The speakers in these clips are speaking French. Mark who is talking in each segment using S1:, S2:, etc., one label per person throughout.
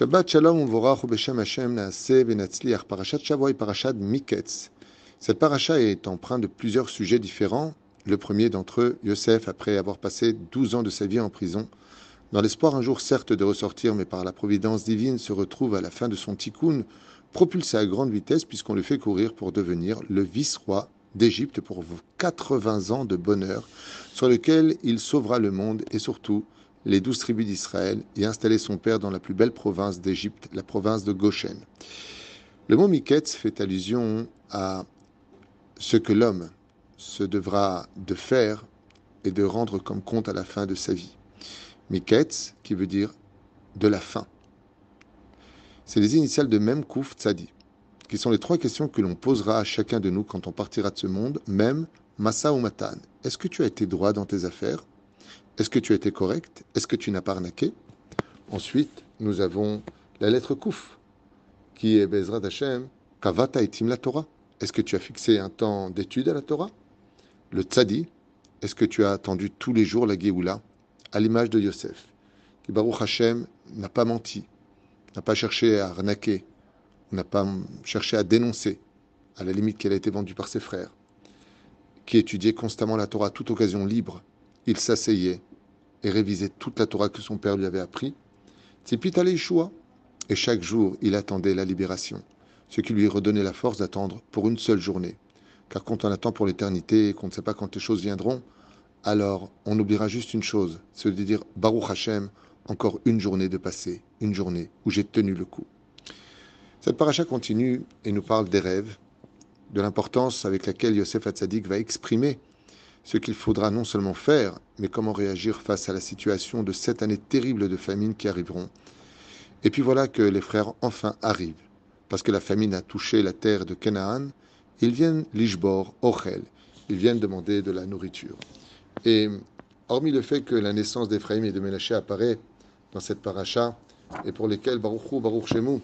S1: Shabbat Shalom Uvorach Beshem Hashem Naaseh Benatzliach Parashat Shavua et Parashat Miketz. Cette paracha est empreinte de plusieurs sujets différents. Le premier d'entre eux, Yosef, après avoir passé 12 ans de sa vie en prison, dans l'espoir un jour certes de ressortir, mais par la providence divine, se retrouve à la fin de son tikkun, propulsé à grande vitesse puisqu'on le fait courir pour devenir le vice-roi d'Égypte pour 80 ans de bonheur, sur lequel il sauvera le monde et surtout les douze tribus d'Israël et installer son père dans la plus belle province d'Égypte, la province de Goshen. Le mot Miketz fait allusion à ce que l'homme se devra de faire et de rendre comme compte à la fin de sa vie. Miketz, qui veut dire de la fin. C'est les initiales de Mem Kouf Tzadi, qui sont les trois questions que l'on posera à chacun de nous quand on partira de ce monde, même Massa ou Matan. Est-ce que tu as été droit dans tes affaires? Est-ce que tu as été correct? Est-ce que tu n'as pas arnaqué? Ensuite, nous avons la lettre Kouf, qui est Bezrat Hashem, Kavata etim la Torah. Est-ce que tu as fixé un temps d'étude à la Torah? Le Tzadi, est-ce que tu as attendu tous les jours la Géoula, à l'image de Yosef, qui Baruch Hashem n'a pas menti, n'a pas cherché à arnaquer, n'a pas cherché à dénoncer, à la limite qu'elle a été vendue par ses frères, qui étudiait constamment la Torah à toute occasion libre, il s'asseyait et révisait toute la Torah que son père lui avait appris. Tzipit Yeshua. Et chaque jour, il attendait la libération, ce qui lui redonnait la force d'attendre pour une seule journée. Car quand on attend pour l'éternité et qu'on ne sait pas quand les choses viendront, alors on oubliera juste une chose, c'est de dire Baruch Hashem, encore une journée de passé, une journée où j'ai tenu le coup. Cette paracha continue et nous parle des rêves, de l'importance avec laquelle Yosef Hatzadik va exprimer ce qu'il faudra non seulement faire, mais comment réagir face à la situation de cette année terrible de famine qui arriveront. Et puis voilà que les frères enfin arrivent, parce que la famine a touché la terre de Canaan. Ils viennent l'Ishbor, Ochel, ils viennent demander de la nourriture. Et hormis le fait que la naissance d'Ephraïm et de Ménaché apparaît dans cette paracha, et pour lesquels Baruch Baruch Shemu,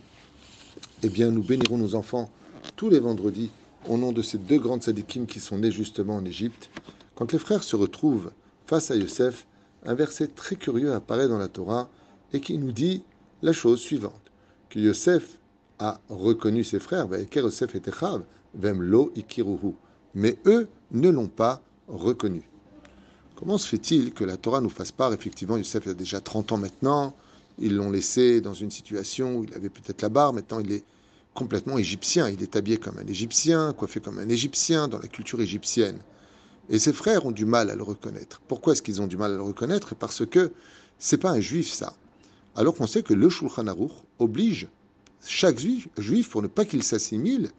S1: eh bien nous bénirons nos enfants tous les vendredis au nom de ces deux grandes sadikim qui sont nés justement en Égypte, quand les frères se retrouvent face à Yosef, un verset très curieux apparaît dans la Torah et qui nous dit la chose suivante que Yosef a reconnu ses frères, mais eux ne l'ont pas reconnu. Comment se fait-il que la Torah nous fasse part Effectivement, Yosef a déjà 30 ans maintenant, ils l'ont laissé dans une situation où il avait peut-être la barre, maintenant il est complètement égyptien, il est habillé comme un égyptien, coiffé comme un égyptien dans la culture égyptienne. Et ses frères ont du mal à le reconnaître. Pourquoi est-ce qu'ils ont du mal à le reconnaître? Parce que c'est pas un juif ça. Alors qu'on sait que le Shulchan Aruch oblige chaque juif, juif pour ne pas qu'il s'assimile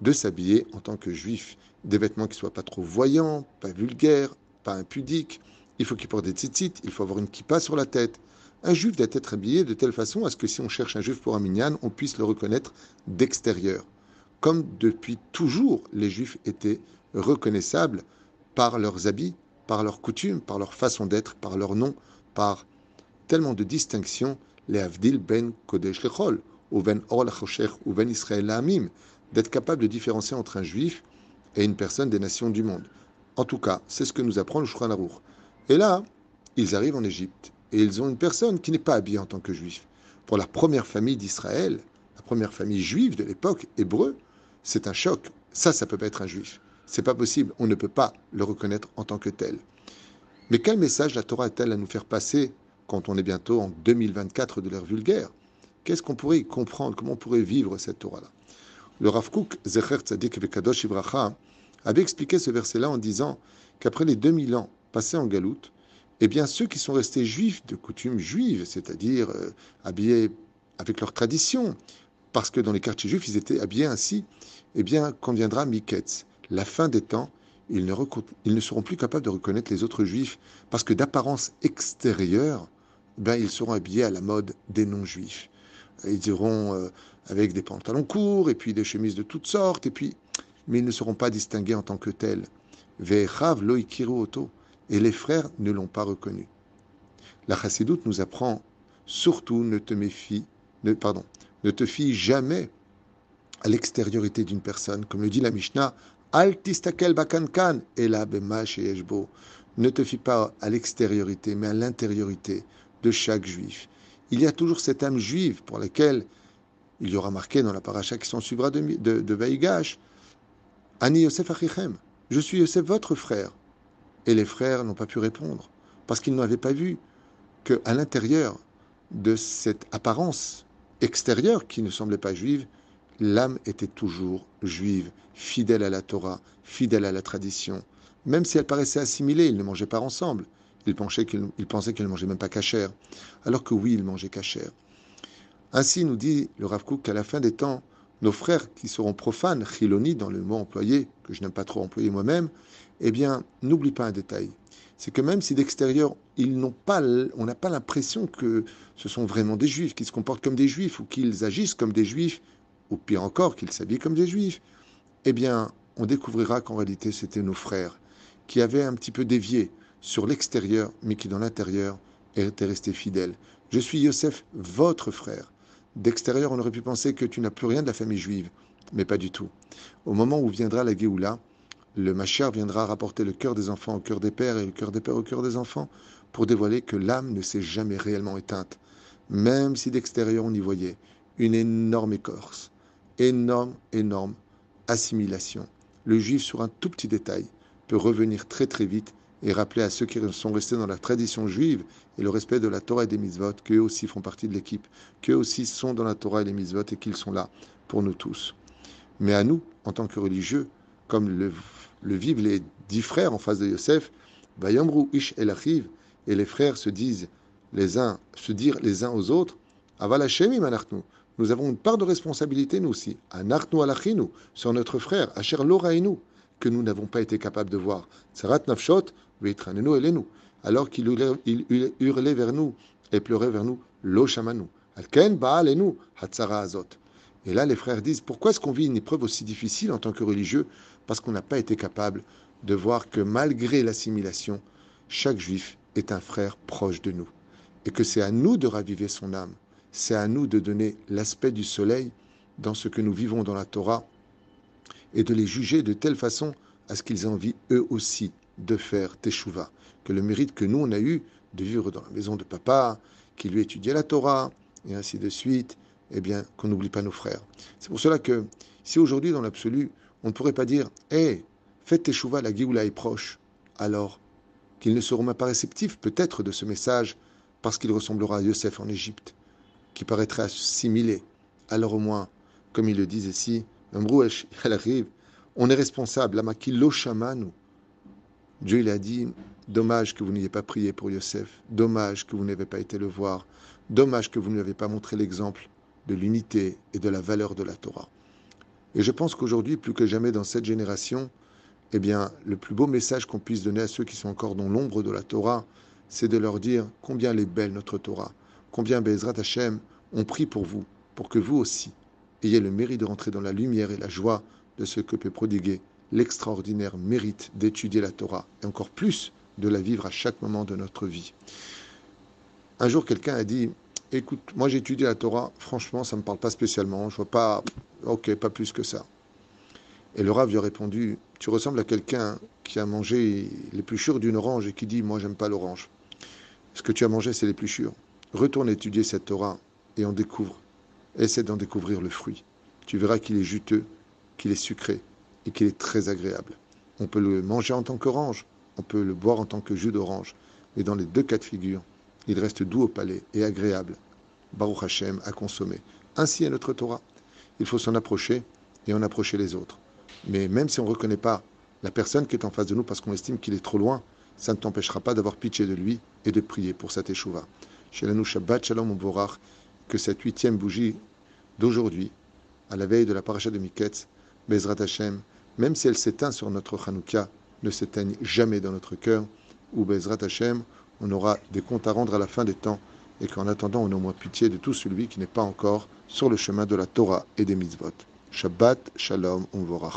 S1: de s'habiller en tant que juif. Des vêtements qui soient pas trop voyants, pas vulgaires, pas impudiques. Il faut qu'il porte des tzitzit, il faut avoir une kippa sur la tête. Un juif doit être habillé de telle façon à ce que si on cherche un juif pour un minyan, on puisse le reconnaître d'extérieur. Comme depuis toujours, les juifs étaient reconnaissables par leurs habits, par leurs coutumes, par leur façon d'être, par leur nom, par tellement de distinctions, les Avdil ben Kodesh Lechol, ou ben Or ou ben Israël Amim, d'être capable de différencier entre un juif et une personne des nations du monde. En tout cas, c'est ce que nous apprend le Aruch. Et là, ils arrivent en Égypte et ils ont une personne qui n'est pas habillée en tant que juif. Pour la première famille d'Israël, la première famille juive de l'époque, hébreu, c'est un choc. Ça, ça peut pas être un juif. C'est pas possible, on ne peut pas le reconnaître en tant que tel. Mais quel message la Torah a-t-elle à nous faire passer quand on est bientôt en 2024 de l'ère vulgaire? Qu'est-ce qu'on pourrait y comprendre? Comment on pourrait vivre cette Torah-là? Le Rav Kook, Zecher Tzadik Vekadosh Ibracha, avait expliqué ce verset-là en disant qu'après les 2000 ans passés en galoute, eh bien ceux qui sont restés juifs de coutume juive, c'est-à-dire euh, habillés avec leur tradition, parce que dans les quartiers juifs, ils étaient habillés ainsi, eh bien, conviendra Miketz la fin des temps, ils ne, seront plus capables de reconnaître les autres juifs parce que d'apparence extérieure, ben, ils seront habillés à la mode des non-juifs. Ils iront euh, avec des pantalons courts et puis des chemises de toutes sortes, et puis, mais ils ne seront pas distingués en tant que tels. Ve'echav loikiru oto. Et les frères ne l'ont pas reconnu. La chassidoute nous apprend surtout ne te méfie, ne, pardon, ne te fie jamais à l'extériorité d'une personne. Comme le dit la Mishnah, Al tistakel bakankan, et là, Ne te fie pas à l'extériorité, mais à l'intériorité de chaque juif. il y a toujours cette âme juive pour laquelle il y aura marqué dans la paracha qui s'en suivra de, de, de Vaïgash, Ani Yosef Achichem, je suis Yosef votre frère. Et les frères n'ont pas pu répondre, parce qu'ils n'avaient pas vu qu'à l'intérieur de cette apparence extérieure qui ne semblait pas juive, l'âme était toujours juive, fidèle à la Torah, fidèle à la tradition. Même si elle paraissait assimilée, ils ne mangeaient pas ensemble. Ils pensaient qu'ils ne mangeaient même pas cachère, alors que oui, ils mangeaient cachère. Ainsi nous dit le Rav Kook qu'à la fin des temps, nos frères qui seront profanes, chiloni dans le mot employé, que je n'aime pas trop employer moi-même, eh bien, n'oublie pas un détail. C'est que même si d'extérieur, ils n'ont pas, on n'a pas l'impression que ce sont vraiment des juifs, qu'ils se comportent comme des juifs ou qu'ils agissent comme des juifs, ou pire encore, qu'ils s'habillent comme des juifs, eh bien, on découvrira qu'en réalité, c'était nos frères qui avaient un petit peu dévié sur l'extérieur, mais qui dans l'intérieur étaient restés fidèles. Je suis Yosef, votre frère. D'extérieur, on aurait pu penser que tu n'as plus rien de la famille juive, mais pas du tout. Au moment où viendra la Géoula, le Machar viendra rapporter le cœur des enfants au cœur des pères et le cœur des pères au cœur des enfants pour dévoiler que l'âme ne s'est jamais réellement éteinte, même si d'extérieur on y voyait une énorme écorce, énorme, énorme assimilation. Le juif, sur un tout petit détail, peut revenir très très vite et rappeler à ceux qui sont restés dans la tradition juive et le respect de la Torah et des mitzvot qu'eux aussi font partie de l'équipe, qu'eux aussi sont dans la Torah et les mitzvot et qu'ils sont là pour nous tous. Mais à nous, en tant que religieux, comme le, vivent les dix frères en face de Yosef, Bayamru Ish El et les frères se disent les uns, se dire les uns aux autres, Aval nous avons une part de responsabilité nous aussi, Anartnu Alachinu, sur notre frère, Asher Lorainu, que nous n'avons pas été capables de voir. Nafshot, alors qu'il hurlait vers nous et pleurait vers nous, Lo Shamanu. Alken Baalenu, Hatzara Azot. Et là, les frères disent Pourquoi est-ce qu'on vit une épreuve aussi difficile en tant que religieux? Parce qu'on n'a pas été capable de voir que malgré l'assimilation, chaque juif est un frère proche de nous. Et que c'est à nous de raviver son âme. C'est à nous de donner l'aspect du soleil dans ce que nous vivons dans la Torah et de les juger de telle façon à ce qu'ils aient envie eux aussi de faire teshuva, que le mérite que nous on a eu de vivre dans la maison de papa, qui lui étudiait la Torah, et ainsi de suite, eh bien, qu'on n'oublie pas nos frères. C'est pour cela que, si aujourd'hui, dans l'absolu, on ne pourrait pas dire, hé, hey, faites teshuva, la Géoula est proche, alors qu'ils ne seront même pas réceptifs, peut-être, de ce message, parce qu'il ressemblera à Yosef en Égypte, qui paraîtrait assimilé. Alors au moins, comme ils le disent ici, elle arrive, on est responsable, la makilo nous Dieu il a dit Dommage que vous n'ayez pas prié pour Yosef, dommage que vous n'avez pas été le voir, dommage que vous ne lui avez pas montré l'exemple de l'unité et de la valeur de la Torah. Et je pense qu'aujourd'hui, plus que jamais dans cette génération, eh bien, le plus beau message qu'on puisse donner à ceux qui sont encore dans l'ombre de la Torah, c'est de leur dire combien elle est belle notre Torah, combien Bezrat Hashem on prie pour vous, pour que vous aussi ayez le mérite de rentrer dans la lumière et la joie de ce que peut prodiguer l'extraordinaire mérite d'étudier la Torah et encore plus de la vivre à chaque moment de notre vie. Un jour, quelqu'un a dit Écoute, moi j'ai étudié la Torah, franchement, ça ne me parle pas spécialement, je vois pas, ok, pas plus que ça. Et le Rav lui a répondu Tu ressembles à quelqu'un qui a mangé l'épluchure d'une orange et qui dit Moi, j'aime pas l'orange. Ce que tu as mangé, c'est l'épluchure. Retourne étudier cette Torah et en découvre. Essaie d'en découvrir le fruit. Tu verras qu'il est juteux, qu'il est sucré, et qu'il est très agréable. On peut le manger en tant qu'orange, on peut le boire en tant que jus d'orange, mais dans les deux cas de figure, il reste doux au palais et agréable, Baruch Hashem, à consommer. Ainsi est notre Torah. Il faut s'en approcher et en approcher les autres. Mais même si on ne reconnaît pas la personne qui est en face de nous parce qu'on estime qu'il est trop loin, ça ne t'empêchera pas d'avoir pitié de lui et de prier pour sa teshuva. Shelanu Shabbat Shalom Borach, que cette huitième bougie d'aujourd'hui, à la veille de la paracha de Miketz, Bezrat Hashem, même si elle s'éteint sur notre Hanouka, ne s'éteigne jamais dans notre cœur, ou Bezrat Hashem, on aura des comptes à rendre à la fin des temps, et qu'en attendant, on a au moins pitié de tout celui qui n'est pas encore sur le chemin de la Torah et des mitzvot. Shabbat, Shalom, Umvorach.